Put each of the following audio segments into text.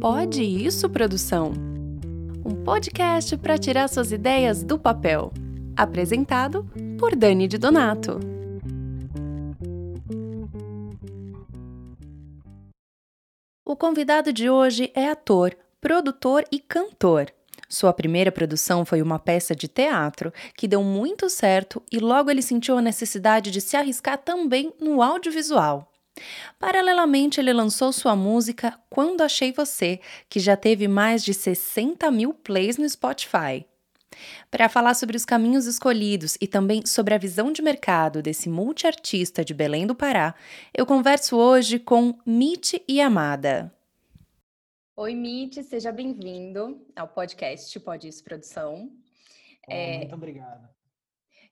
Pode isso, produção? Um podcast para tirar suas ideias do papel. Apresentado por Dani de Donato. O convidado de hoje é ator, produtor e cantor. Sua primeira produção foi uma peça de teatro que deu muito certo e logo ele sentiu a necessidade de se arriscar também no audiovisual. Paralelamente, ele lançou sua música Quando Achei Você, que já teve mais de 60 mil plays no Spotify. Para falar sobre os caminhos escolhidos e também sobre a visão de mercado desse multiartista de Belém do Pará, eu converso hoje com Mitch Yamada. Oi, Mitch, seja bem-vindo ao podcast Pode Isso Produção. Oh, é... Muito obrigada.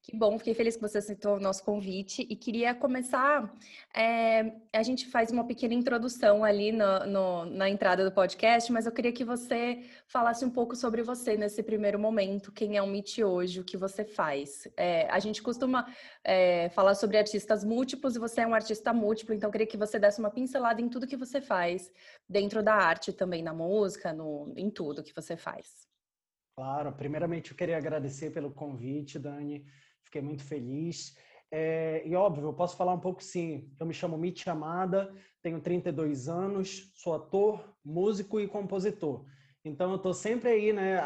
Que bom, fiquei feliz que você aceitou o nosso convite e queria começar. É, a gente faz uma pequena introdução ali no, no, na entrada do podcast, mas eu queria que você falasse um pouco sobre você nesse primeiro momento. Quem é o Meet hoje, o que você faz? É, a gente costuma é, falar sobre artistas múltiplos e você é um artista múltiplo, então eu queria que você desse uma pincelada em tudo que você faz, dentro da arte também, na música, no, em tudo que você faz. Claro, primeiramente eu queria agradecer pelo convite, Dani fiquei muito feliz. É, e óbvio, eu posso falar um pouco sim. Eu me chamo Mitch Amada, tenho 32 anos, sou ator, músico e compositor. Então eu estou sempre aí, né?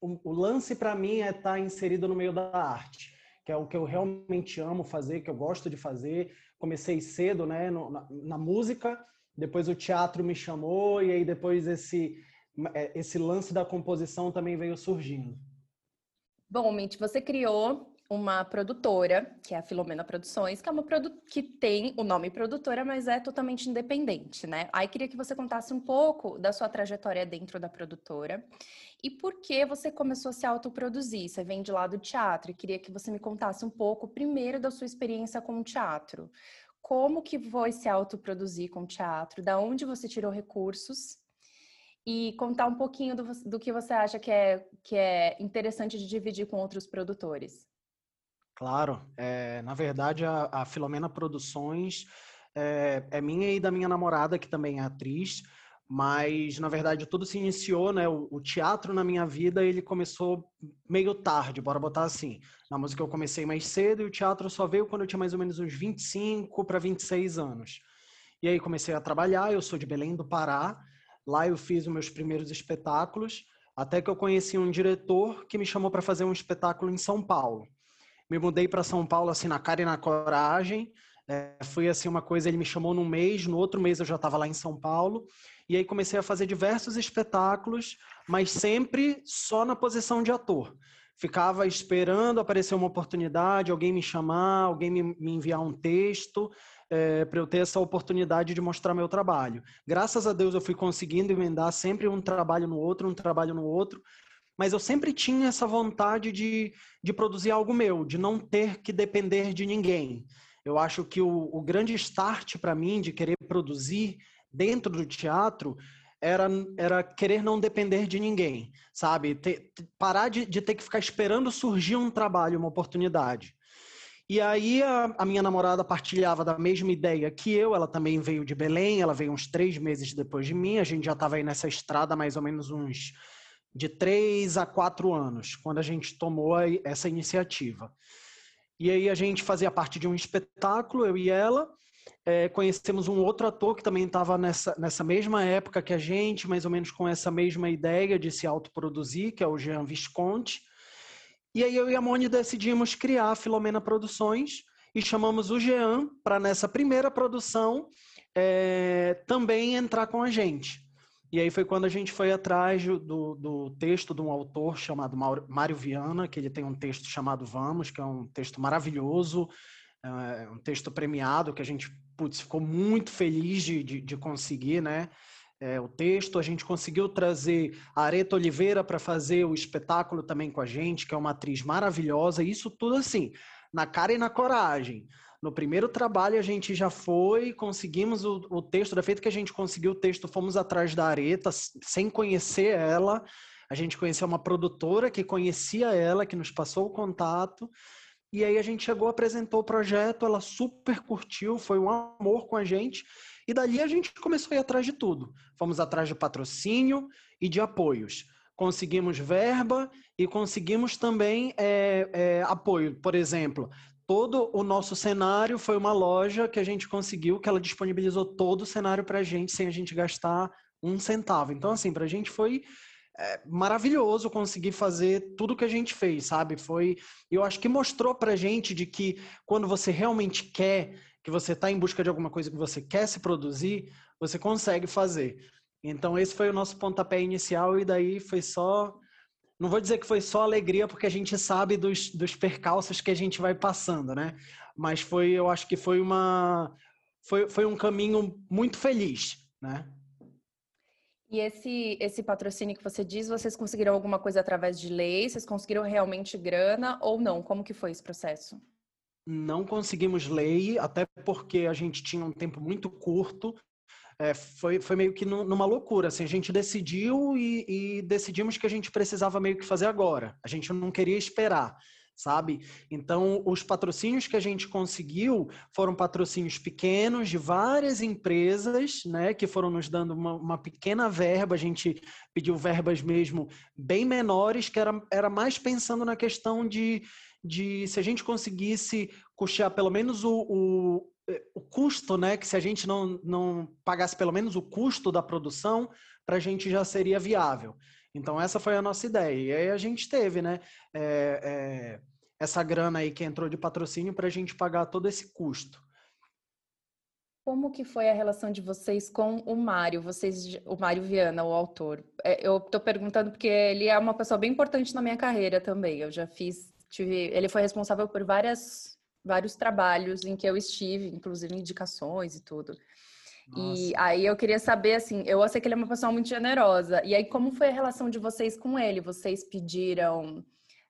O, o lance para mim é estar tá inserido no meio da arte, que é o que eu realmente amo fazer, que eu gosto de fazer. Comecei cedo, né? No, na, na música, depois o teatro me chamou e aí depois esse é, esse lance da composição também veio surgindo. Bom, Mitch, você criou uma produtora, que é a Filomena Produções, que é uma produ que tem o nome produtora, mas é totalmente independente, né? Aí queria que você contasse um pouco da sua trajetória dentro da produtora e por que você começou a se autoproduzir. Você vem de lá do teatro e queria que você me contasse um pouco primeiro da sua experiência com o teatro. Como que foi se autoproduzir com o teatro? Da onde você tirou recursos? e contar um pouquinho do, do, que você acha que é, que é interessante de dividir com outros produtores. Claro, é, na verdade a, a Filomena Produções é, é, minha e da minha namorada, que também é atriz, mas na verdade tudo se iniciou, né? O, o, teatro na minha vida ele começou meio tarde, bora botar assim. Na música eu comecei mais cedo e o teatro só veio quando eu tinha mais ou menos uns 25 para 26 anos. E aí comecei a trabalhar, eu sou de Belém do Pará, lá eu fiz os meus primeiros espetáculos, até que eu conheci um diretor que me chamou para fazer um espetáculo em São Paulo me mudei para São Paulo assim na cara e na coragem. É, foi assim uma coisa, ele me chamou num mês, no outro mês eu já estava lá em São Paulo, e aí comecei a fazer diversos espetáculos, mas sempre só na posição de ator. Ficava esperando aparecer uma oportunidade, alguém me chamar, alguém me, me enviar um texto, é, para eu ter essa oportunidade de mostrar meu trabalho. Graças a Deus eu fui conseguindo emendar sempre um trabalho no outro, um trabalho no outro, mas eu sempre tinha essa vontade de, de produzir algo meu, de não ter que depender de ninguém. Eu acho que o, o grande start para mim de querer produzir dentro do teatro era, era querer não depender de ninguém, sabe? Ter, parar de, de ter que ficar esperando surgir um trabalho, uma oportunidade. E aí a, a, minha namorada partilhava da mesma ideia que eu, ela também veio de Belém, ela veio uns três meses depois de mim, a gente já estava aí nessa estrada mais ou menos uns de três a quatro anos, quando a gente tomou essa iniciativa. E aí a gente fazia parte de um espetáculo, eu e ela. É, conhecemos um outro ator que também estava nessa, nessa mesma época que a gente, mais ou menos com essa mesma ideia de se autoproduzir, que é o Jean Visconti. E aí eu e a Moni decidimos criar a Filomena Produções e chamamos o Jean para nessa primeira produção é, também entrar com a gente. E aí foi quando a gente foi atrás do, do texto de um autor chamado Mário Viana, que ele tem um texto chamado Vamos, que é um texto maravilhoso, é um texto premiado, que a gente putz, ficou muito feliz de, de, de conseguir, né? É, o texto, a gente conseguiu trazer a Areta Oliveira para fazer o espetáculo também com a gente, que é uma atriz maravilhosa, isso tudo assim, na cara e na coragem. No primeiro trabalho a gente já foi, conseguimos o, o texto, da feito que a gente conseguiu o texto, fomos atrás da Areta, sem conhecer ela. A gente conheceu uma produtora que conhecia ela, que nos passou o contato. E aí a gente chegou, apresentou o projeto, ela super curtiu, foi um amor com a gente. E dali a gente começou a ir atrás de tudo. Fomos atrás de patrocínio e de apoios. Conseguimos verba e conseguimos também é, é, apoio. Por exemplo, todo o nosso cenário foi uma loja que a gente conseguiu, que ela disponibilizou todo o cenário para a gente sem a gente gastar um centavo. Então, assim, para a gente foi é, maravilhoso conseguir fazer tudo que a gente fez, sabe? Foi, eu acho que mostrou pra gente de que quando você realmente quer, que você está em busca de alguma coisa que você quer se produzir, você consegue fazer. Então esse foi o nosso pontapé inicial e daí foi só não vou dizer que foi só alegria, porque a gente sabe dos, dos percalços que a gente vai passando, né? Mas foi, eu acho que foi uma foi, foi um caminho muito feliz, né? E esse, esse patrocínio que você diz, vocês conseguiram alguma coisa através de lei? Vocês conseguiram realmente grana ou não? Como que foi esse processo? Não conseguimos lei, até porque a gente tinha um tempo muito curto. É, foi, foi meio que numa loucura. Assim, a gente decidiu e, e decidimos que a gente precisava meio que fazer agora. A gente não queria esperar sabe? Então, os patrocínios que a gente conseguiu foram patrocínios pequenos de várias empresas, né, que foram nos dando uma, uma pequena verba. A gente pediu verbas mesmo bem menores, que era, era mais pensando na questão de, de se a gente conseguisse custear pelo menos o, o, o custo, né, que se a gente não, não pagasse pelo menos o custo da produção, para a gente já seria viável. Então, essa foi a nossa ideia. E aí a gente teve, né? É, é, essa grana aí que entrou de patrocínio para a gente pagar todo esse custo. Como que foi a relação de vocês com o Mário? Vocês, o Mário Viana, o autor. É, eu estou perguntando porque ele é uma pessoa bem importante na minha carreira também. Eu já fiz, tive, ele foi responsável por várias, vários trabalhos em que eu estive, inclusive indicações e tudo. Nossa. E aí eu queria saber, assim, eu sei que ele é uma pessoa muito generosa. E aí, como foi a relação de vocês com ele? Vocês pediram.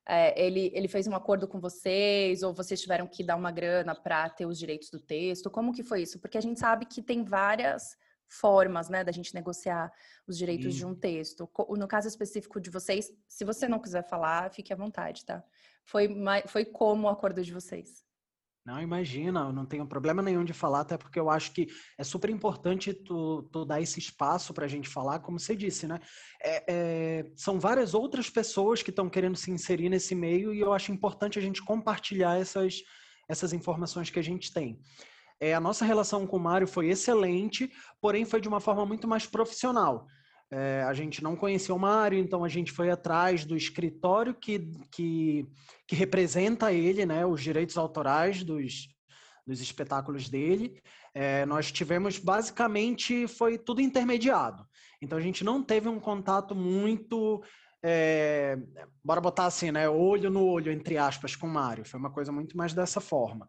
É, ele, ele fez um acordo com vocês, ou vocês tiveram que dar uma grana para ter os direitos do texto? Como que foi isso? Porque a gente sabe que tem várias formas, né, da gente negociar os direitos Sim. de um texto. No caso específico de vocês, se você não quiser falar, fique à vontade, tá? Foi, foi como o acordo de vocês? Não, imagina, eu não tenho problema nenhum de falar, até porque eu acho que é super importante tu, tu dar esse espaço para a gente falar, como você disse, né? É, é, são várias outras pessoas que estão querendo se inserir nesse meio e eu acho importante a gente compartilhar essas, essas informações que a gente tem. É, a nossa relação com o Mário foi excelente, porém foi de uma forma muito mais profissional. É, a gente não conhecia o Mário, então a gente foi atrás do escritório que, que, que representa ele, né, os direitos autorais dos, dos espetáculos dele. É, nós tivemos basicamente foi tudo intermediado. Então a gente não teve um contato muito é, bora botar assim, né, olho no olho entre aspas com o Mário. Foi uma coisa muito mais dessa forma.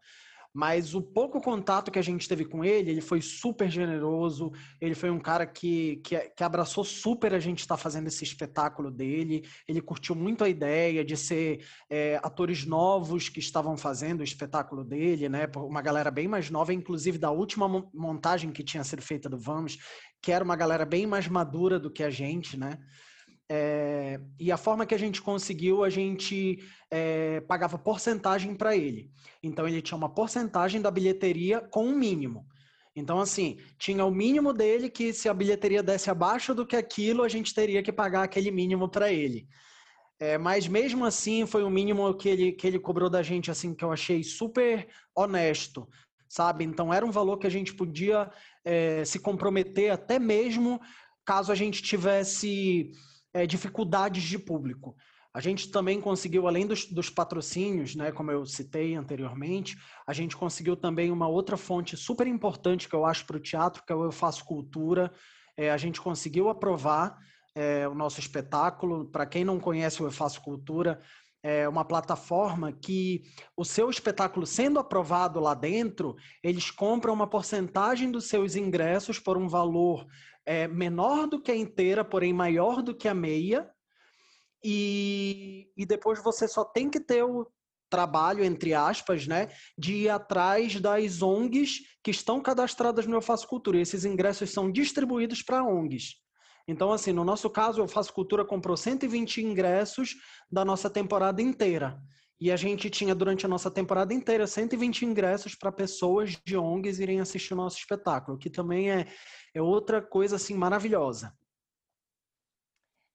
Mas o pouco contato que a gente teve com ele, ele foi super generoso, ele foi um cara que, que, que abraçou super a gente estar tá fazendo esse espetáculo dele, ele curtiu muito a ideia de ser é, atores novos que estavam fazendo o espetáculo dele, né? Uma galera bem mais nova, inclusive da última montagem que tinha sido feita do Vamos, que era uma galera bem mais madura do que a gente, né? É, e a forma que a gente conseguiu, a gente é, pagava porcentagem para ele. Então, ele tinha uma porcentagem da bilheteria com um mínimo. Então, assim, tinha o mínimo dele que se a bilheteria desse abaixo do que aquilo, a gente teria que pagar aquele mínimo para ele. É, mas mesmo assim, foi o mínimo que ele, que ele cobrou da gente, assim, que eu achei super honesto, sabe? Então, era um valor que a gente podia se comprometer até mesmo caso a gente tivesse é, dificuldades de público. A gente também conseguiu, além dos, dos, patrocínios, né, como eu citei anteriormente, a gente conseguiu também uma outra fonte super importante que eu acho para o teatro, que é o Eu Faço Cultura. É, a gente conseguiu aprovar é, o nosso espetáculo. Para quem não conhece o Eu Faço Cultura, é uma plataforma que o seu espetáculo sendo aprovado lá dentro, eles compram uma porcentagem dos seus ingressos por um valor é, menor do que a inteira, porém maior do que a meia. E, e depois você só tem que ter o trabalho, entre aspas, né, de ir atrás das ONGs que estão cadastradas no Eu Faço Cultura. E esses ingressos são distribuídos para ONGs. Então, assim, no nosso caso, Eu Faço Cultura comprou 120 ingressos da nossa temporada inteira. E a gente tinha, durante a nossa temporada inteira, 120 ingressos para pessoas de ONGs irem assistir o nosso espetáculo, que também é, é outra coisa assim maravilhosa.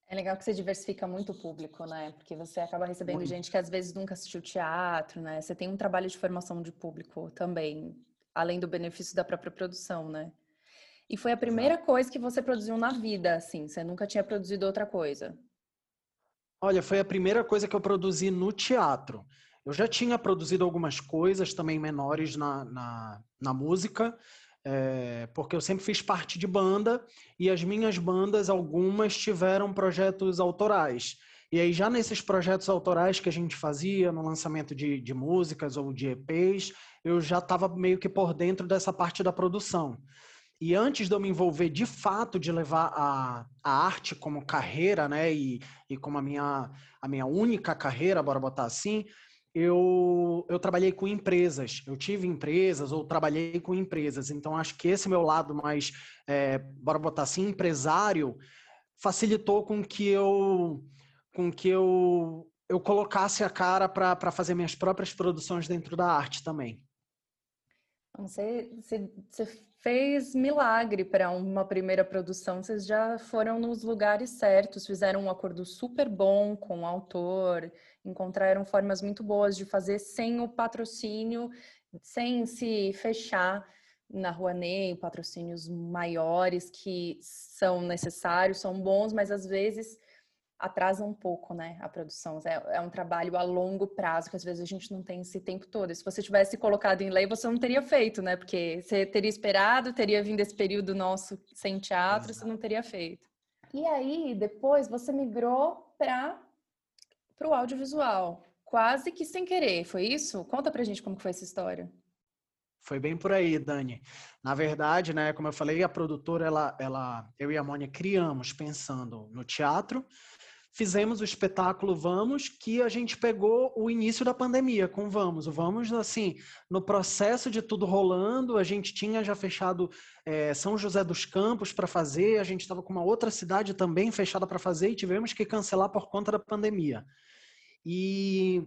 É legal que você diversifica muito o público, né? Porque você acaba recebendo muito. gente que às vezes nunca assistiu teatro, né? Você tem um trabalho de formação de público também, além do benefício da própria produção, né? E foi a primeira Exato. coisa que você produziu na vida, assim? Você nunca tinha produzido outra coisa? Olha, foi a primeira coisa que eu produzi no teatro. Eu já tinha produzido algumas coisas também menores na, na, na música, é, porque eu sempre fiz parte de banda e as minhas bandas, algumas tiveram projetos autorais. E aí, já nesses projetos autorais que a gente fazia, no lançamento de, de músicas ou de EPs, eu já estava meio que por dentro dessa parte da produção. E antes de eu me envolver de fato de levar a, a arte como carreira, né, e, e como a minha, a minha única carreira, bora botar assim, eu, eu trabalhei com empresas. Eu tive empresas ou trabalhei com empresas. Então, acho que esse meu lado mais, é, bora botar assim, empresário, facilitou com que eu, com que eu, eu colocasse a cara para fazer minhas próprias produções dentro da arte também. Você, você, você fez milagre para uma primeira produção. Vocês já foram nos lugares certos, fizeram um acordo super bom com o autor, encontraram formas muito boas de fazer sem o patrocínio, sem se fechar na Rouanet, patrocínios maiores que são necessários, são bons, mas às vezes atrasa um pouco, né, a produção. É, é, um trabalho a longo prazo, que às vezes a gente não tem esse tempo todo. E se você tivesse colocado em lei, você não teria feito, né? Porque você teria esperado, teria vindo esse período nosso sem teatro, Exato. você não teria feito. E aí, depois, você migrou para o audiovisual, quase que sem querer, foi isso? Conta pra gente como foi essa história. Foi bem por aí, Dani. Na verdade, né, como eu falei, a produtora, ela, ela, eu e a Mônia criamos pensando no teatro, fizemos o espetáculo Vamos, que a gente pegou o início da pandemia com Vamos. O Vamos, assim, no processo de tudo rolando, a gente tinha já fechado é, São José dos Campos para fazer, a gente estava com uma outra cidade também fechada para fazer e tivemos que cancelar por conta da pandemia. E,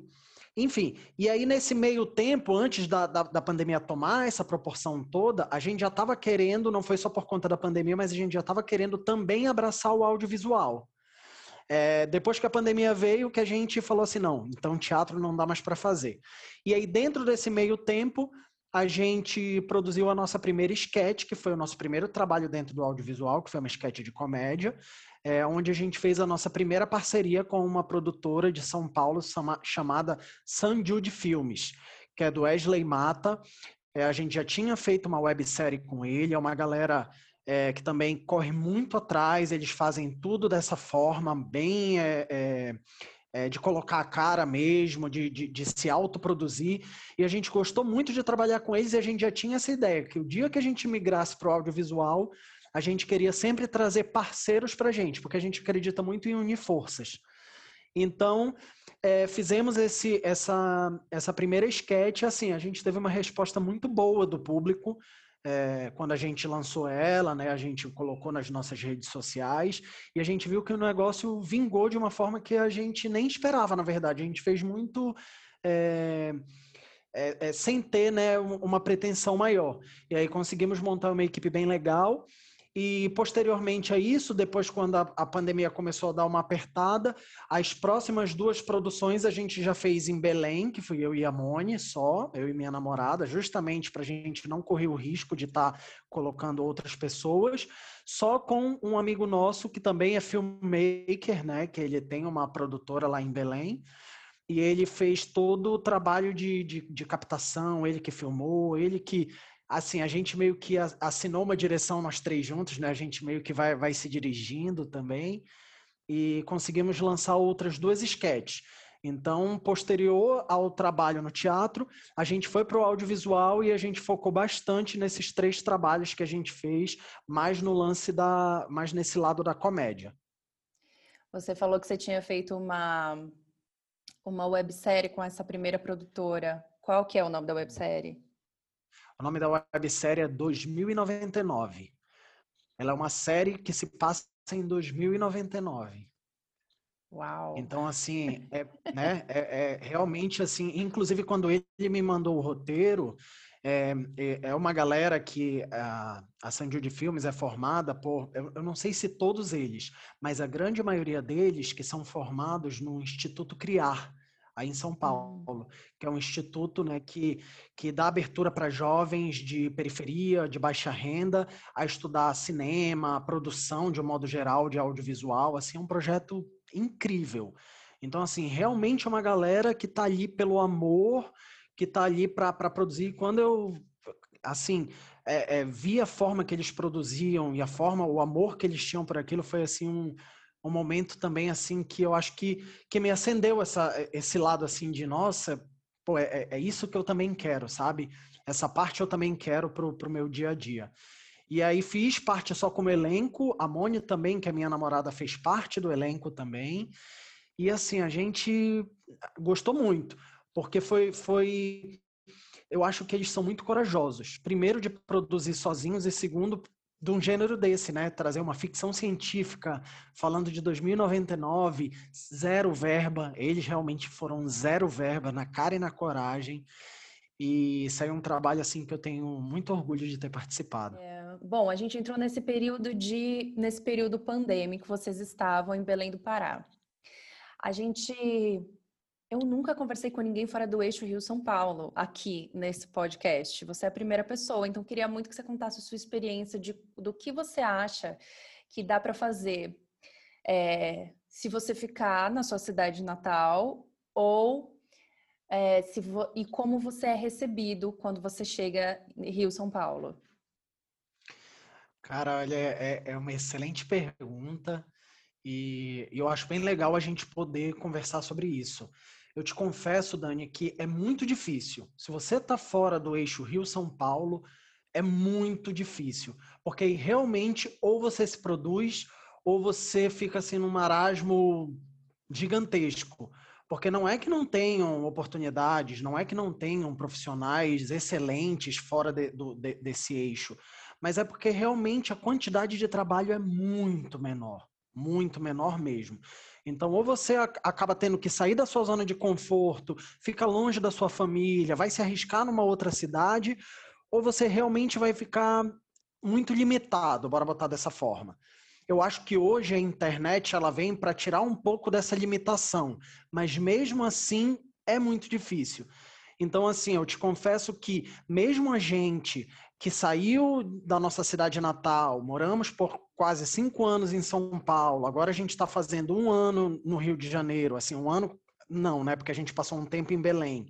enfim, e aí nesse meio tempo, antes da, da, da pandemia tomar essa proporção toda, a gente já estava querendo, não foi só por conta da pandemia, mas a gente já estava querendo também abraçar o audiovisual. É, depois que a pandemia veio, que a gente falou assim, não, então teatro não dá mais para fazer. E aí, dentro desse meio tempo, a gente produziu a nossa primeira sketch, que foi o nosso primeiro trabalho dentro do audiovisual, que foi uma sketch de comédia, é, onde a gente fez a nossa primeira parceria com uma produtora de São Paulo chama, chamada San Jude Filmes, que é do Wesley Mata. É, a gente já tinha feito uma websérie com ele, é uma galera é, que também corre muito atrás, eles fazem tudo dessa forma, bem é, é, é, de colocar a cara mesmo, de, de, de, se autoproduzir. E a gente gostou muito de trabalhar com eles e a gente já tinha essa ideia, que o dia que a gente migrasse para o audiovisual, a gente queria sempre trazer parceiros para a gente, porque a gente acredita muito em unir forças. Então, é, fizemos esse, essa, essa primeira sketch, assim, a gente teve uma resposta muito boa do público, é, quando a gente lançou ela, né, a gente colocou nas nossas redes sociais e a gente viu que o negócio vingou de uma forma que a gente nem esperava, na verdade. A gente fez muito. É, é, sem ter né, uma pretensão maior. E aí conseguimos montar uma equipe bem legal e posteriormente a isso, depois quando a, a, pandemia começou a dar uma apertada, as próximas duas produções a gente já fez em Belém, que fui eu e a Mone só, eu e minha namorada, justamente para a gente não correr o risco de estar tá colocando outras pessoas, só com um amigo nosso que também é filmmaker, né? Que ele tem uma produtora lá em Belém. E ele fez todo o trabalho de, de, de captação, ele que filmou, ele que assim, a gente meio que assinou uma direção nós três juntos, né? A gente meio que vai, vai se dirigindo também e conseguimos lançar outras duas sketches. Então, posterior ao trabalho no teatro, a gente foi para o audiovisual e a gente focou bastante nesses três trabalhos que a gente fez, mais no lance da, mais nesse lado da comédia. Você falou que você tinha feito uma uma websérie com essa primeira produtora. Qual que é o nome da websérie? O nome da websérie é 2099. Ela é uma série que se passa em 2099. Uau! Então, assim, é, né, é, é realmente assim, inclusive quando ele me mandou o roteiro, é, é, é uma galera que a, a San de Filmes é formada por, eu, eu, não sei se todos eles, mas a grande maioria deles que são formados no Instituto Criar, aí em São hum. Paulo, que é um instituto né, que, que dá abertura para jovens de periferia, de baixa renda, a estudar cinema, produção de um modo geral de audiovisual. Assim, é um projeto incrível. Então, assim, realmente é uma galera que está ali pelo amor, que está ali para produzir. Quando eu, assim, é, é, vi a forma que eles produziam e a forma, o amor que eles tinham por aquilo, foi assim um um momento também assim que eu acho que, que me acendeu essa, esse lado assim de nossa, pô, é, é, é isso que eu também quero, sabe? Essa parte eu também quero pro, pro meu dia a dia. E aí fiz parte só como elenco, a Mônia também, que é minha namorada, fez parte do elenco também. E assim, a gente gostou muito, porque foi, foi eu acho que eles são muito corajosos. Primeiro, de produzir sozinhos, e segundo, de um gênero desse, né? Trazer uma ficção científica falando de 2099, zero verba. Eles realmente foram zero verba, na cara e na coragem. E saiu um trabalho assim que eu tenho muito orgulho de ter participado. É, bom, a gente entrou nesse período de nesse período pandêmico, vocês estavam em Belém do Pará. A gente eu nunca conversei com ninguém fora do eixo Rio-São Paulo, aqui nesse podcast. Você é a primeira pessoa, então queria muito que você contasse a sua experiência de, do que você acha que dá para fazer é, se você ficar na sua cidade natal ou é, se e como você é recebido quando você chega em Rio-São Paulo. Cara, olha, é, é uma excelente pergunta e eu acho bem legal a gente poder conversar sobre isso. Eu te confesso, Dani, que é muito difícil. Se você está fora do eixo Rio-São Paulo, é muito difícil. Porque realmente ou você se produz ou você fica assim num marasmo gigantesco. Porque não é que não tenham oportunidades, não é que não tenham profissionais excelentes fora de, do, de, desse eixo, mas é porque realmente a quantidade de trabalho é muito menor, muito menor mesmo. Então, ou você acaba tendo que sair da sua zona de conforto, fica longe da sua família, vai se arriscar numa outra cidade, ou você realmente vai ficar muito limitado, bora botar dessa forma. Eu acho que hoje a internet ela vem para tirar um pouco dessa limitação, mas mesmo assim é muito difícil. Então, assim, eu te confesso que mesmo a gente que saiu da nossa cidade natal, moramos por quase cinco anos em São Paulo, agora a gente está fazendo um ano no Rio de Janeiro, assim, um ano, não, né, porque a gente passou um tempo em Belém,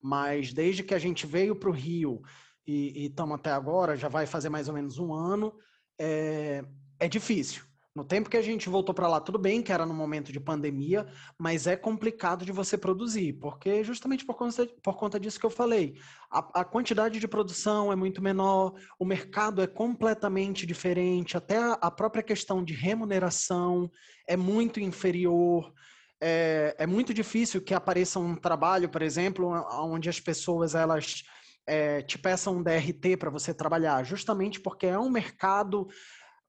mas desde que a gente veio para o Rio e estamos até agora, já vai fazer mais ou menos um ano, é, é difícil. No tempo que a gente voltou para lá, tudo bem que era no momento de pandemia, mas é complicado de você produzir, porque justamente por conta, por conta disso que eu falei, a, a quantidade de produção é muito menor, o mercado é completamente diferente, até a, a própria questão de remuneração é muito inferior. É, é, muito difícil que apareça um trabalho, por exemplo, onde as pessoas elas é, te peçam um DRT para você trabalhar, justamente porque é um mercado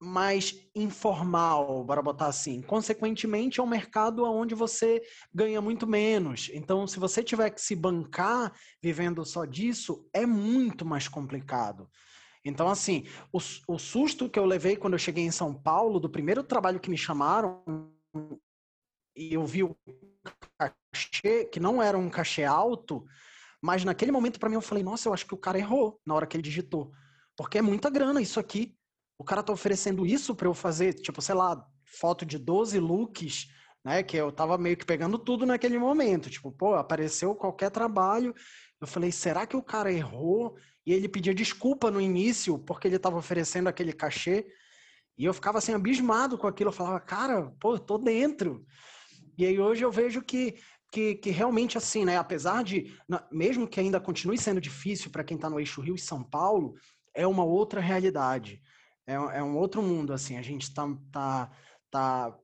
mais informal, para botar assim. Consequentemente, é um mercado onde você ganha muito menos. Então, se você tiver que se bancar vivendo só disso, é muito mais complicado. Então, assim, o, o susto que eu levei quando eu cheguei em São Paulo, do primeiro trabalho que me chamaram, e eu vi o cachê, que não era um cachê alto, mas naquele momento, para mim, eu falei, nossa, eu acho que o cara errou na hora que ele digitou. Porque é muita grana isso aqui o cara tá oferecendo isso para eu fazer, tipo, sei lá, foto de 12 looks, né? Que eu tava meio que pegando tudo naquele momento. Tipo, pô, apareceu qualquer trabalho. Eu falei, será que o cara errou? E ele pedia desculpa no início porque ele tava oferecendo aquele cachê. E eu ficava assim, abismado com aquilo. Eu falava, cara, pô, tô dentro. E aí hoje eu vejo que, que, que realmente assim, né? Apesar de, mesmo que ainda continue sendo difícil para quem está no eixo Rio e São Paulo, é uma outra realidade é, é um outro mundo, assim, a gente está tá, tá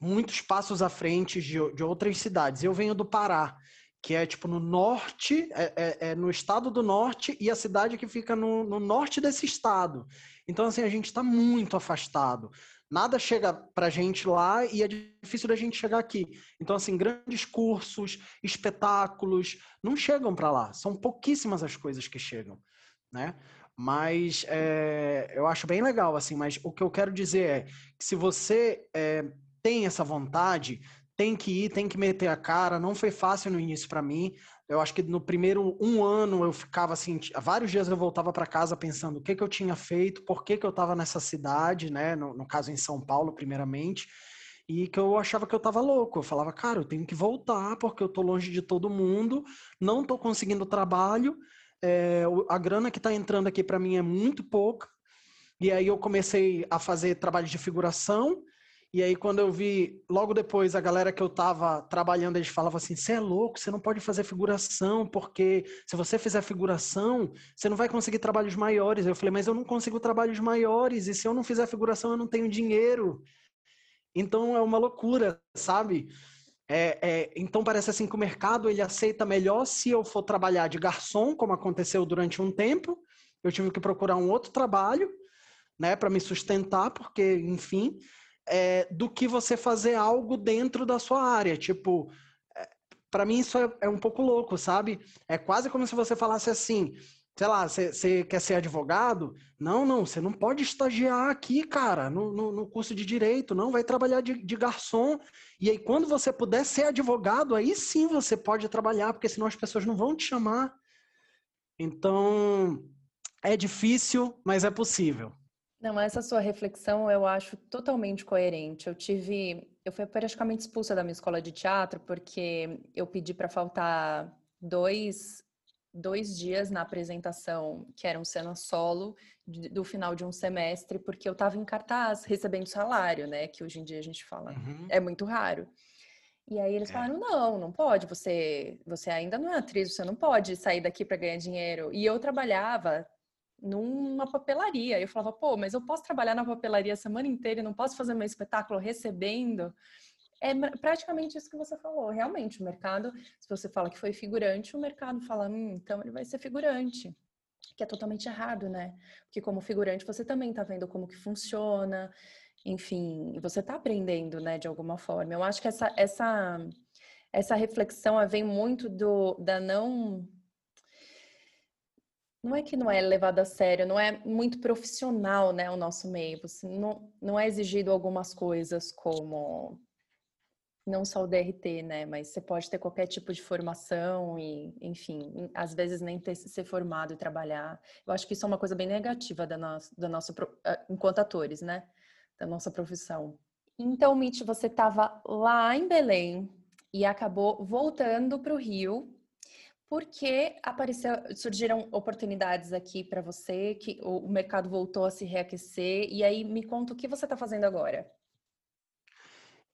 muitos passos à frente de, de outras cidades. Eu venho do Pará, que é tipo no norte, é, é, é, no estado do norte e a cidade que fica no, no norte desse estado. Então, assim, a gente está muito afastado. Nada chega para gente lá e é difícil da gente chegar aqui. Então, assim, grandes cursos, espetáculos, não chegam para lá. São pouquíssimas as coisas que chegam, né? Mas é, eu acho bem legal, assim. Mas o que eu quero dizer é que se você é, tem essa vontade, tem que ir, tem que meter a cara. Não foi fácil no início para mim. Eu acho que no primeiro um ano eu ficava assim, vários dias eu voltava para casa pensando o que, que eu tinha feito, por que, que eu estava nessa cidade, né? No, no, caso em São Paulo, primeiramente, e que eu achava que eu estava louco. Eu falava, cara, eu tenho que voltar porque eu tô longe de todo mundo, não tô conseguindo trabalho, é, a grana que está entrando aqui para mim é muito pouca. E aí eu comecei a fazer trabalho de figuração e aí, quando eu vi, logo depois, a galera que eu tava trabalhando, eles falavam assim: você é louco, você não pode fazer figuração, porque se você fizer figuração, você não vai conseguir trabalhos maiores. Eu falei, mas eu não consigo trabalhos maiores, e se eu não fizer figuração, eu não tenho dinheiro. Então é uma loucura, sabe? É, é, então parece assim que o mercado ele aceita melhor se eu for trabalhar de garçom, como aconteceu durante um tempo. Eu tive que procurar um outro trabalho, né, para me sustentar, porque, enfim é, do que você fazer algo dentro da sua área. Tipo, é, para mim isso é, é, um pouco louco, sabe? É quase como se você falasse assim, sei lá, você quer ser advogado? Não, não, você não pode estagiar aqui, cara, no, no, no curso de direito, não, vai trabalhar de, de, garçom. E aí, quando você puder ser advogado, aí sim você pode trabalhar, porque senão as pessoas não vão te chamar. Então, é difícil, mas é possível. Não, essa sua reflexão eu acho totalmente coerente. Eu tive, eu fui praticamente expulsa da minha escola de teatro porque eu pedi para faltar dois, dois dias na apresentação, que eram cena solo do final de um semestre, porque eu estava em cartaz recebendo salário, né? Que hoje em dia a gente fala, uhum. é muito raro. E aí eles é. falaram: não, não pode, você, você ainda não é atriz, você não pode sair daqui para ganhar dinheiro. E eu trabalhava numa papelaria. Eu falava, pô, mas eu posso trabalhar na papelaria a semana inteira e não posso fazer meu espetáculo recebendo? É praticamente isso que você falou. Realmente, o mercado, se você fala que foi figurante, o mercado fala, hum, então ele vai ser figurante. Que é totalmente errado, né? Porque como figurante você também está vendo como que funciona, enfim, você está aprendendo, né, de alguma forma. Eu acho que essa, essa, essa reflexão vem muito do, da não não é que não é levado a sério, não é muito profissional, né, o nosso meio. Você não, não é exigido algumas coisas como não só o DRT, né, mas você pode ter qualquer tipo de formação e, enfim, às vezes nem ter ser formado e trabalhar. Eu acho que isso é uma coisa bem negativa da nossa, da nossa enquanto atores, né, da nossa profissão. Então, Mitch, você estava lá em Belém e acabou voltando para o Rio porque apareceu, surgiram oportunidades aqui para você, que o mercado voltou a se reaquecer, e aí me conta o que você está fazendo agora.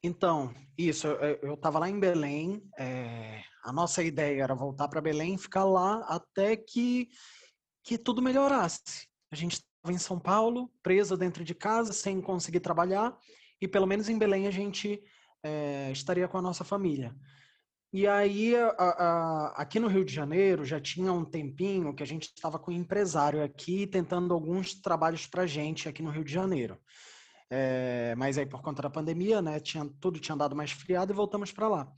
Então, isso, eu estava lá em Belém, é, a nossa ideia era voltar para Belém, ficar lá até que, que tudo melhorasse. A gente estava em São Paulo, preso dentro de casa, sem conseguir trabalhar, e pelo menos em Belém a gente é, estaria com a nossa família. E aí, a, a, aqui no Rio de Janeiro, já tinha um tempinho que a gente estava com um empresário aqui, tentando alguns trabalhos para gente aqui no Rio de Janeiro. É, mas aí, por conta da pandemia, né, tinha, tudo tinha dado mais friado e voltamos para lá.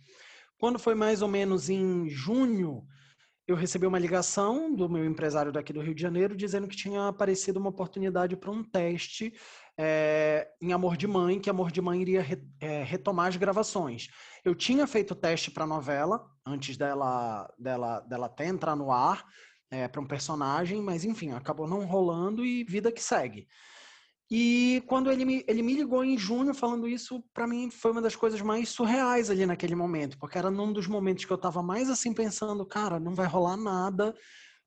Quando foi mais ou menos em junho, eu recebi uma ligação do meu empresário daqui do Rio de Janeiro dizendo que tinha aparecido uma oportunidade para um teste é, em Amor de Mãe, que Amor de Mãe iria re, é, retomar as gravações. Eu tinha feito teste para a novela, antes dela, dela, dela até entrar no ar, é, para um personagem, mas enfim, acabou não rolando e vida que segue. E quando ele me, ele me ligou em junho falando isso, para mim foi uma das coisas mais surreais ali naquele momento, porque era num dos momentos que eu estava mais assim pensando, cara, não vai rolar nada,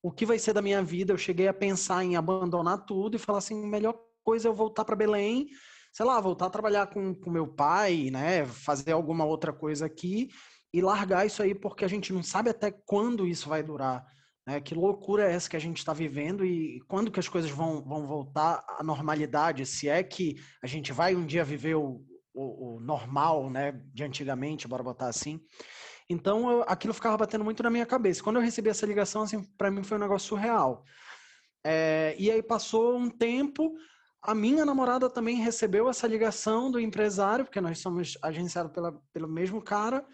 o que vai ser da minha vida? Eu cheguei a pensar em abandonar tudo e falar assim, melhor coisa é eu voltar para Belém, sei lá, voltar a trabalhar com, com meu pai, né, fazer alguma outra coisa aqui e largar isso aí, porque a gente não sabe até quando isso vai durar. Né? Que loucura é essa que a gente está vivendo e quando que as coisas vão, vão voltar à normalidade? Se é que a gente vai um dia viver o, o, o normal, né, de antigamente, bora botar assim. Então, eu, aquilo ficava batendo muito na minha cabeça. Quando eu recebi essa ligação, assim, para mim foi um negócio surreal. É, e aí passou um tempo, a minha namorada também recebeu essa ligação do empresário, porque nós somos agenciados pela, pelo mesmo cara,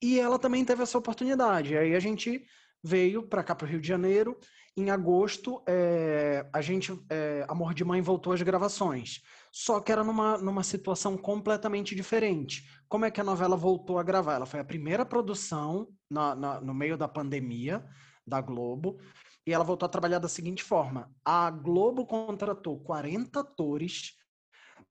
e ela também teve essa oportunidade. Aí a gente veio para cá, para o Rio de Janeiro. Em agosto, é, a gente, é, Amor de Mãe voltou às gravações. Só que era numa, numa situação completamente diferente. Como é que a novela voltou a gravar? Ela foi a primeira produção na, na, no meio da pandemia da Globo. E ela voltou a trabalhar da seguinte forma: a Globo contratou 40 atores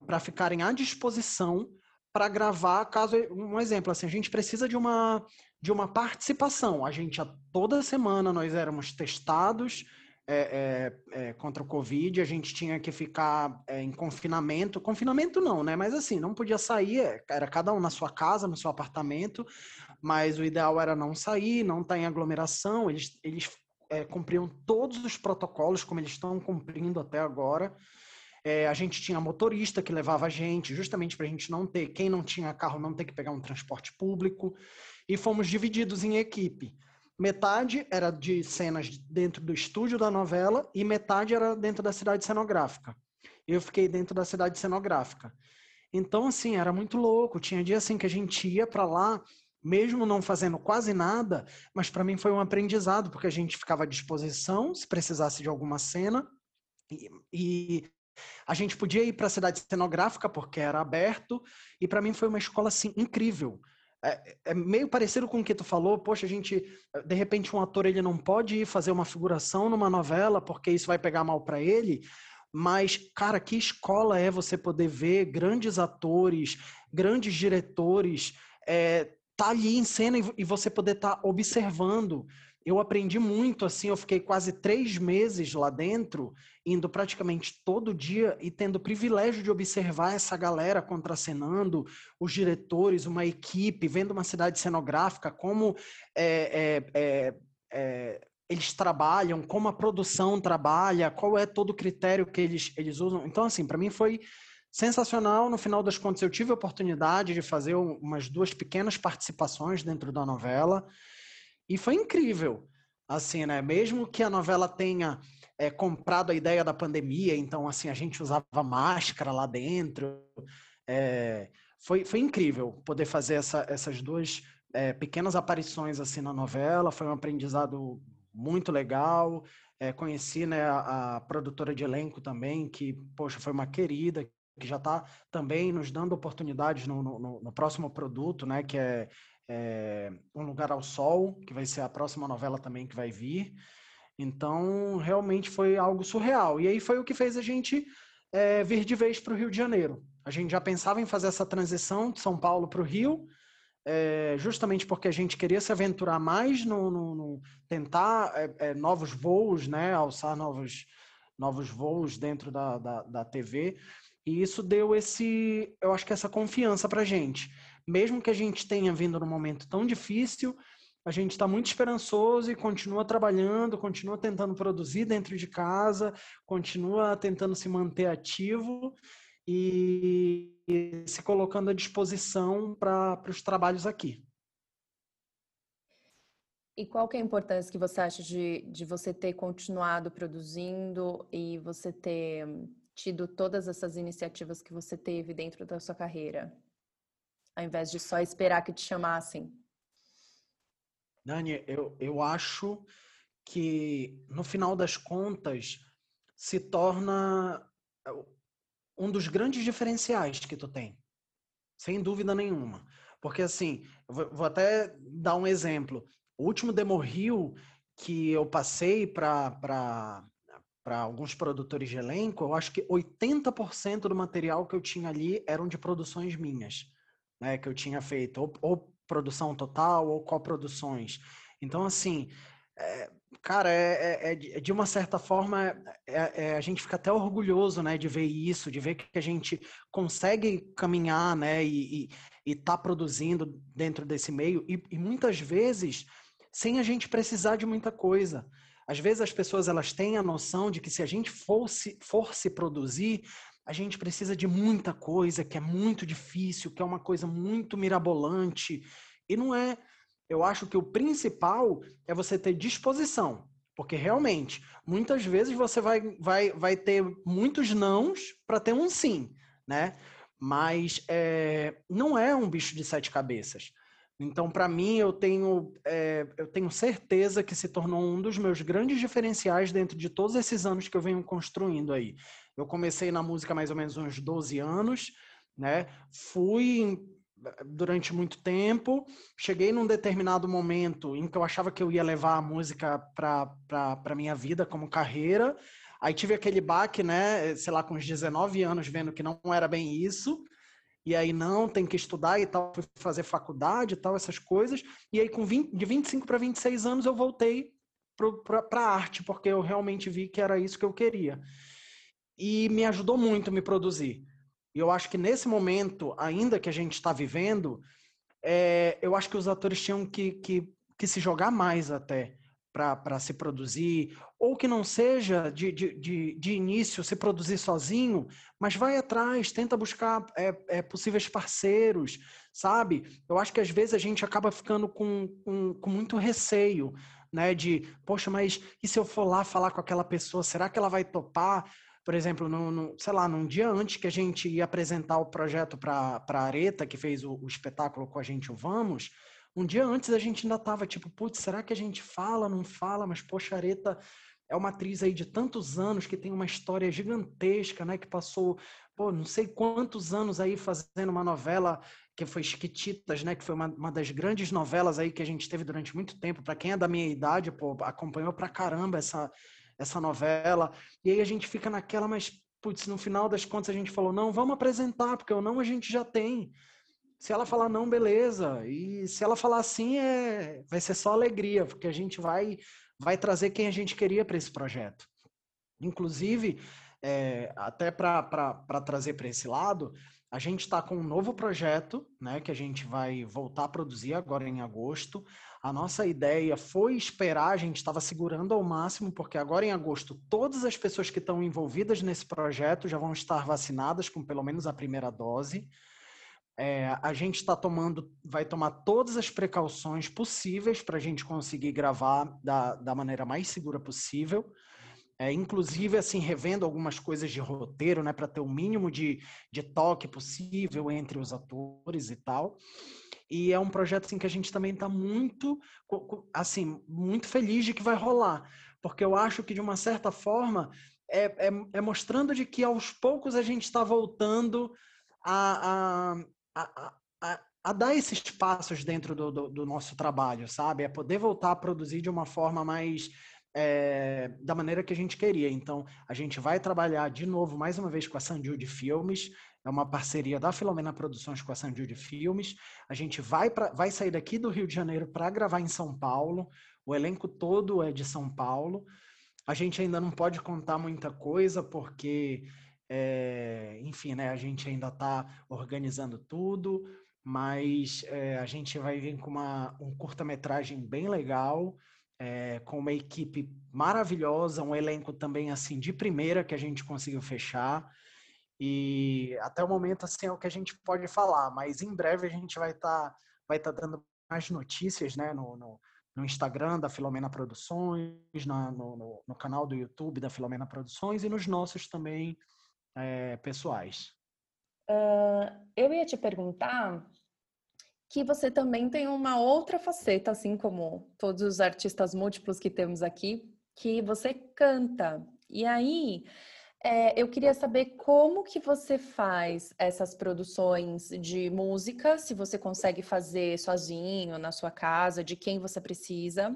para ficarem à disposição para gravar, caso um exemplo assim, a gente precisa de uma de uma participação. A gente toda semana nós éramos testados é, é, é, contra o Covid, a gente tinha que ficar é, em confinamento. Confinamento não, né? Mas assim, não podia sair, é, era cada um na sua casa, no seu apartamento, mas o ideal era não sair, não estar tá em aglomeração. Eles, eles é, cumpriam todos os protocolos, como eles estão cumprindo até agora. É, a gente tinha motorista que levava a gente, justamente para a gente não ter, quem não tinha carro, não ter que pegar um transporte público. E fomos divididos em equipe. Metade era de cenas dentro do estúdio da novela e metade era dentro da cidade cenográfica. Eu fiquei dentro da cidade cenográfica. Então, assim, era muito louco. Tinha dia assim que a gente ia para lá, mesmo não fazendo quase nada, mas para mim foi um aprendizado, porque a gente ficava à disposição se precisasse de alguma cena. E, e a gente podia ir para a cidade cenográfica porque era aberto, e para mim foi uma escola assim incrível. É, é, meio parecido com o que tu falou, poxa, a gente, de repente um ator ele não pode ir fazer uma figuração numa novela porque isso vai pegar mal para ele, mas cara, que escola é você poder ver grandes atores, grandes diretores, é, tá ali em cena e, e você poder estar tá observando? Eu aprendi muito, assim, eu fiquei quase três meses lá dentro, indo praticamente todo dia e tendo o privilégio de observar essa galera contracenando, os diretores, uma equipe, vendo uma cidade cenográfica, como é, é, é, é, eles trabalham, como a produção trabalha, qual é todo o critério que eles, eles usam. Então, assim, para mim foi sensacional. No final das contas, eu tive a oportunidade de fazer umas duas pequenas participações dentro da novela. E foi incrível, assim, né? Mesmo que a novela tenha é, comprado a ideia da pandemia, então, assim, a gente usava máscara lá dentro. É, foi, foi incrível poder fazer essa, essas duas é, pequenas aparições, assim, na novela. Foi um aprendizado muito legal. É, conheci, né, a, a produtora de elenco também, que, poxa, foi uma querida, que já está também nos dando oportunidades no, no, no, próximo produto, né, que é é, Um Lugar ao Sol, que vai ser a próxima novela também que vai vir. Então, realmente foi algo surreal. E aí foi o que fez a gente é, vir de vez para o Rio de Janeiro. A gente já pensava em fazer essa transição de São Paulo para o Rio, é, justamente porque a gente queria se aventurar mais no, no, no tentar é, novos voos, né, alçar novos, novos voos dentro da, da, da TV. E isso deu esse, eu acho que essa confiança para a gente mesmo que a gente tenha vindo num momento tão difícil, a gente está muito esperançoso e continua trabalhando, continua tentando produzir dentro de casa, continua tentando se manter ativo e, se colocando à disposição para os trabalhos aqui. E qual que é a importância que você acha de, de você ter continuado produzindo e você ter tido todas essas iniciativas que você teve dentro da sua carreira? Ao invés de só esperar que te chamassem? Dani, eu, eu acho que no final das contas se torna é, um dos grandes diferenciais que tu tem, sem dúvida nenhuma. Porque assim, vou até dar um exemplo. O último Demo Rio que eu passei para alguns produtores de elenco, eu acho que 80% do material que eu tinha ali eram de produções minhas né, que eu tinha feito, ou, ou produção total ou coproduções. Então, assim, é, cara, é, é, é, de uma certa forma, é, é, a gente fica até orgulhoso, né, de ver isso, de ver que a gente consegue caminhar, né, e, e, tá produzindo dentro desse meio, e, e muitas vezes sem a gente precisar de muita coisa. Às vezes as pessoas elas têm a noção de que se a gente fosse, fosse produzir, a gente precisa de muita coisa que é muito difícil, que é uma coisa muito mirabolante. E não é. eu acho que o principal é você ter disposição. Porque realmente, muitas vezes você vai, vai, vai ter muitos nãos para ter um sim, né? Mas é, não é um bicho de sete cabeças. Então, para mim, eu tenho, é, eu tenho certeza que se tornou um dos meus grandes diferenciais dentro de todos esses anos que eu venho construindo aí. Eu comecei na música mais ou menos uns 12 anos, né? Fui durante muito tempo, cheguei num determinado momento em que eu achava que eu ia levar a música para a minha vida como carreira. Aí tive aquele baque, né? Sei lá, com uns 19 anos, vendo que não era bem isso e aí não, tem que estudar e tal, fui fazer faculdade e tal, essas coisas. E aí com 20, de 25 para 26 anos eu voltei para a arte, porque eu realmente vi que era isso que eu queria. E me ajudou muito a me produzir. E eu acho que nesse momento, ainda que a gente está vivendo, é, eu acho que os atores tinham que, que, que se jogar mais até para se produzir, ou que não seja de, de, de, de, início se produzir sozinho, mas vai atrás, tenta buscar é, é, possíveis parceiros, sabe? Eu acho que às vezes a gente acaba ficando com, com, com, muito receio, né? De, poxa, mas e se eu for lá falar com aquela pessoa, será que ela vai topar? Por exemplo, no, no sei lá, num dia antes que a gente ia apresentar o projeto para a Areta, que fez o, o espetáculo com a gente, o Vamos, um dia antes a gente ainda tava tipo, putz, será que a gente fala, não fala? Mas, poxa, Areta é uma atriz aí de tantos anos que tem uma história gigantesca, né? Que passou, pô, não sei quantos anos aí fazendo uma novela que foi Chiquititas, né? Que foi uma, uma das grandes novelas aí que a gente teve durante muito tempo. Para quem é da minha idade, pô, acompanhou pra caramba essa, essa novela. E aí a gente fica naquela, mas, putz, no final das contas a gente falou, não, vamos apresentar, porque o não a gente já tem. Se ela falar não, beleza. E se ela falar sim, é, vai ser só alegria, porque a gente vai, vai trazer quem a gente queria para esse projeto. Inclusive, é, até para trazer para esse lado, a gente está com um novo projeto, né, que a gente vai voltar a produzir agora em agosto. A nossa ideia foi esperar, a gente estava segurando ao máximo, porque agora em agosto todas as pessoas que estão envolvidas nesse projeto já vão estar vacinadas com pelo menos a primeira dose. É, a gente está tomando, vai tomar todas as precauções possíveis para a gente conseguir gravar da, da maneira mais segura possível. É, inclusive, assim, revendo algumas coisas de roteiro, né, para ter o mínimo de, de toque possível entre os atores e tal. E é um projeto assim que a gente também está muito, assim, muito feliz de que vai rolar, porque eu acho que de uma certa forma é, é, é mostrando de que aos poucos a gente está voltando a, a, a, a, a, dar esses passos dentro do, do, do, nosso trabalho, sabe? É poder voltar a produzir de uma forma mais. É, da maneira que a gente queria. Então, a gente vai trabalhar de novo, mais uma vez, com a de Filmes. É uma parceria da Filomena Produções com a de Filmes. A gente vai, pra, vai sair daqui do Rio de Janeiro para gravar em São Paulo. O elenco todo é de São Paulo. A gente ainda não pode contar muita coisa, porque é, enfim, né, a gente ainda está organizando tudo, mas é, a gente vai vir com uma, um curta-metragem bem legal, é, com uma equipe maravilhosa, um elenco também assim de primeira que a gente conseguiu fechar. E até o momento assim é o que a gente pode falar, mas em breve a gente vai estar tá, vai tá dando mais notícias, né, no, no, no Instagram da Filomena Produções, na, no, no, canal do YouTube da Filomena Produções e nos nossos também é, pessoais. Uh, eu ia te perguntar que você também tem uma outra faceta, assim como todos os artistas múltiplos que temos aqui, que você canta. E aí, é, eu queria saber como que você faz essas produções de música, se você consegue fazer sozinho, na sua casa, de quem você precisa.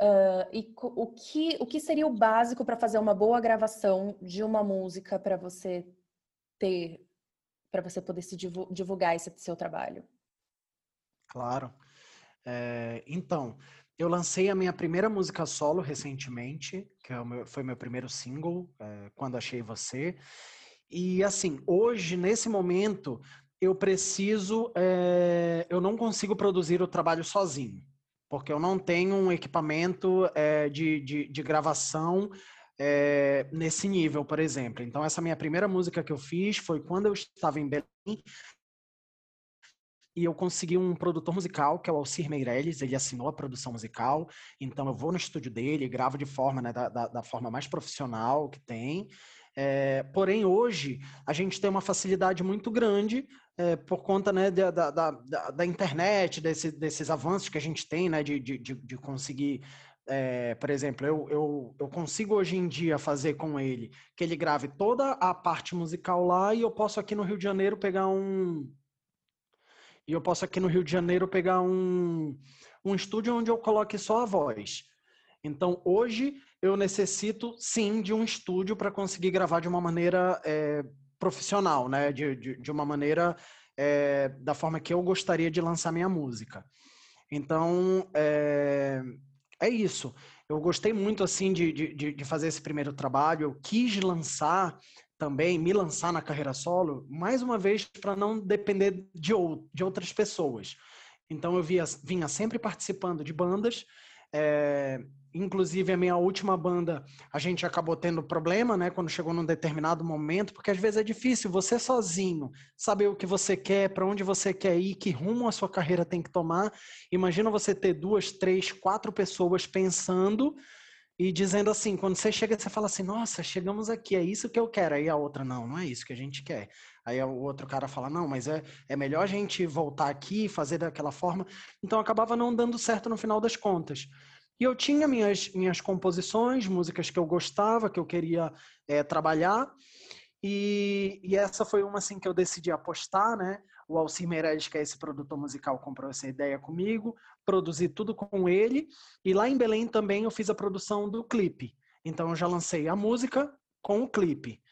Uh, e o que, o que seria o básico para fazer uma boa gravação de uma música para você ter, para você poder se divulgar esse seu trabalho? Claro. É, então, eu lancei a minha primeira música solo recentemente, que é foi meu primeiro single, é, Quando Achei Você. E assim, hoje, nesse momento, eu preciso, é, eu não consigo produzir o trabalho sozinho porque eu não tenho um equipamento é, de, de, de, gravação nesse nível, por exemplo. Então, essa minha primeira música que eu fiz foi quando eu estava em Belém. E eu consegui um produtor musical, que é o Alcir Meirelles, ele assinou a produção musical, então eu vou no estúdio dele, gravo de forma, né, da, da, da forma mais profissional que tem, é, porém, hoje, a gente tem uma facilidade muito grande é, por conta né, da, da, da, da internet, desse, desses avanços que a gente tem, né, de, de, de conseguir é, por exemplo, eu, eu, eu consigo hoje em dia fazer com ele que ele grave toda a parte musical lá e eu posso aqui no Rio de Janeiro pegar um. E eu posso aqui no Rio de Janeiro pegar um, um estúdio onde eu coloque só a voz. Então, hoje, eu necessito, sim, de um estúdio para conseguir gravar de uma maneira é, profissional, né? De, de, de uma maneira é, da forma que eu gostaria de lançar minha música. Então, é, é isso. Eu gostei muito assim de, de, de fazer esse primeiro trabalho. Eu quis lançar também, me lançar na carreira solo, mais uma vez para não depender de, ou, de outras pessoas. Então eu via, vinha sempre participando de bandas. É, Inclusive, a minha última banda, a gente acabou tendo problema, né? Quando chegou num determinado momento, porque às vezes é difícil você sozinho saber o que você quer, para onde você quer ir, que rumo a sua carreira tem que tomar. Imagina você ter duas, três, quatro pessoas pensando e dizendo assim, quando você chega, você fala assim, nossa, chegamos aqui, é isso que eu quero. Aí a outra, não, não é isso que a gente quer. Aí o outro cara fala, não, mas é, é melhor a gente voltar aqui, fazer daquela forma. Então acabava não dando certo no final das contas. E eu tinha minhas, minhas composições, músicas que eu gostava, que eu queria é, trabalhar. E, e, essa foi uma assim que eu decidi apostar, né? O Alcir Meirelles, que é esse produtor musical, comprou essa ideia comigo, produzi tudo com ele. E lá em Belém também eu fiz a produção do clipe. Então eu já lancei a música com o clipe.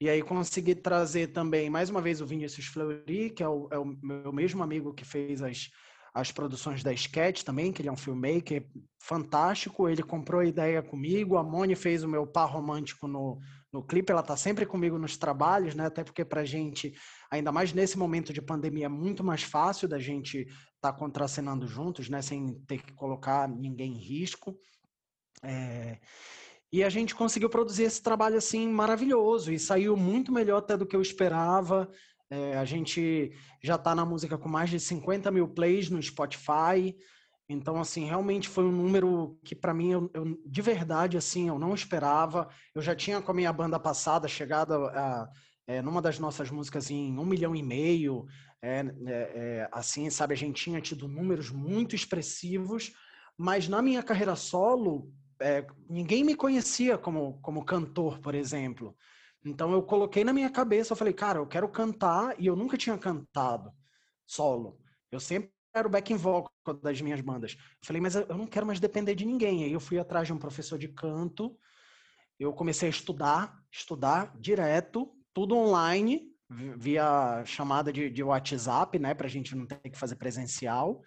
E aí consegui trazer também, mais uma vez, o Vinícius Fleury, que é o, é o meu mesmo amigo que fez as, as produções da Sketch também, que ele é um filmmaker fantástico. Ele comprou a ideia comigo. A Moni fez o meu par romântico no, no clipe. Ela está sempre comigo nos trabalhos, né? Até porque para gente, ainda mais nesse momento de pandemia, é muito mais fácil da gente estar tá contracenando juntos, né? Sem ter que colocar ninguém em risco. É... E a gente conseguiu produzir esse trabalho assim maravilhoso e saiu muito melhor até do que eu esperava. É, a gente já está na música com mais de 50 mil plays no Spotify. Então, assim, realmente foi um número que para mim, eu, eu, de verdade, assim, eu não esperava. Eu já tinha com a minha banda passada chegado a, é, numa das nossas músicas em um milhão e meio. É, é, é, assim, sabe, a gente tinha tido números muito expressivos, mas na minha carreira solo, é, ninguém me conhecia como, como cantor, por exemplo. Então eu coloquei na minha cabeça, eu falei, cara, eu quero cantar e eu nunca tinha cantado solo. Eu sempre era o backing vocal das minhas bandas. Eu falei, mas eu não quero mais depender de ninguém. Aí eu fui atrás de um professor de canto. Eu comecei a estudar, estudar direto, tudo online, via chamada de, de WhatsApp, né, pra gente não ter que fazer presencial.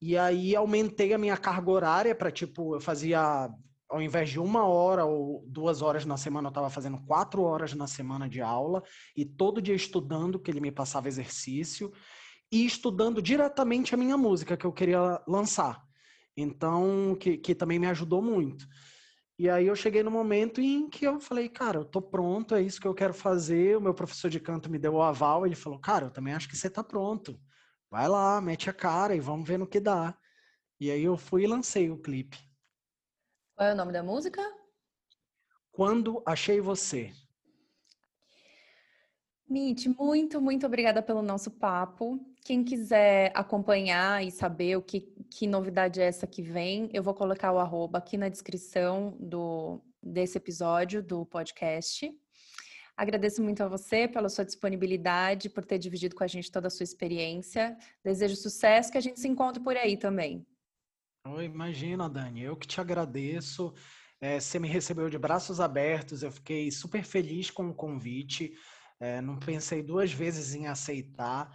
E aí aumentei a minha carga horária para tipo, eu fazia ao invés de uma hora ou duas horas na semana, eu estava fazendo quatro horas na semana de aula e todo dia estudando, que ele me passava exercício, e estudando diretamente a minha música que eu queria lançar. Então, que, que também me ajudou muito. E aí eu cheguei no momento em que eu falei, cara, eu tô pronto, é isso que eu quero fazer. O meu professor de canto me deu o aval, ele falou, cara, eu também acho que você tá pronto. Vai lá, mete a cara e vamos ver no que dá. E aí eu fui e lancei o clipe. Qual é o nome da música? Quando Achei Você. Mitch, muito, muito obrigada pelo nosso papo. Quem quiser acompanhar e saber o que, que novidade é essa que vem, eu vou colocar o arroba aqui na descrição do, desse episódio do podcast. Agradeço muito a você pela sua disponibilidade, por ter dividido com a gente toda a sua experiência. Desejo sucesso, que a gente se encontre por aí também. Oh, imagina, Dani, eu que te agradeço. É, você me recebeu de braços abertos, eu fiquei super feliz com o convite. É, não pensei duas vezes em aceitar.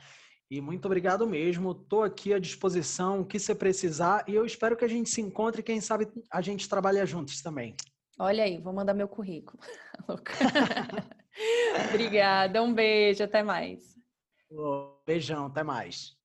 E muito obrigado mesmo. Estou aqui à disposição, o que você precisar. E eu espero que a gente se encontre. Quem sabe a gente trabalha juntos também. Olha aí, vou mandar meu currículo. Obrigada, um beijo, até mais. Beijão, até mais.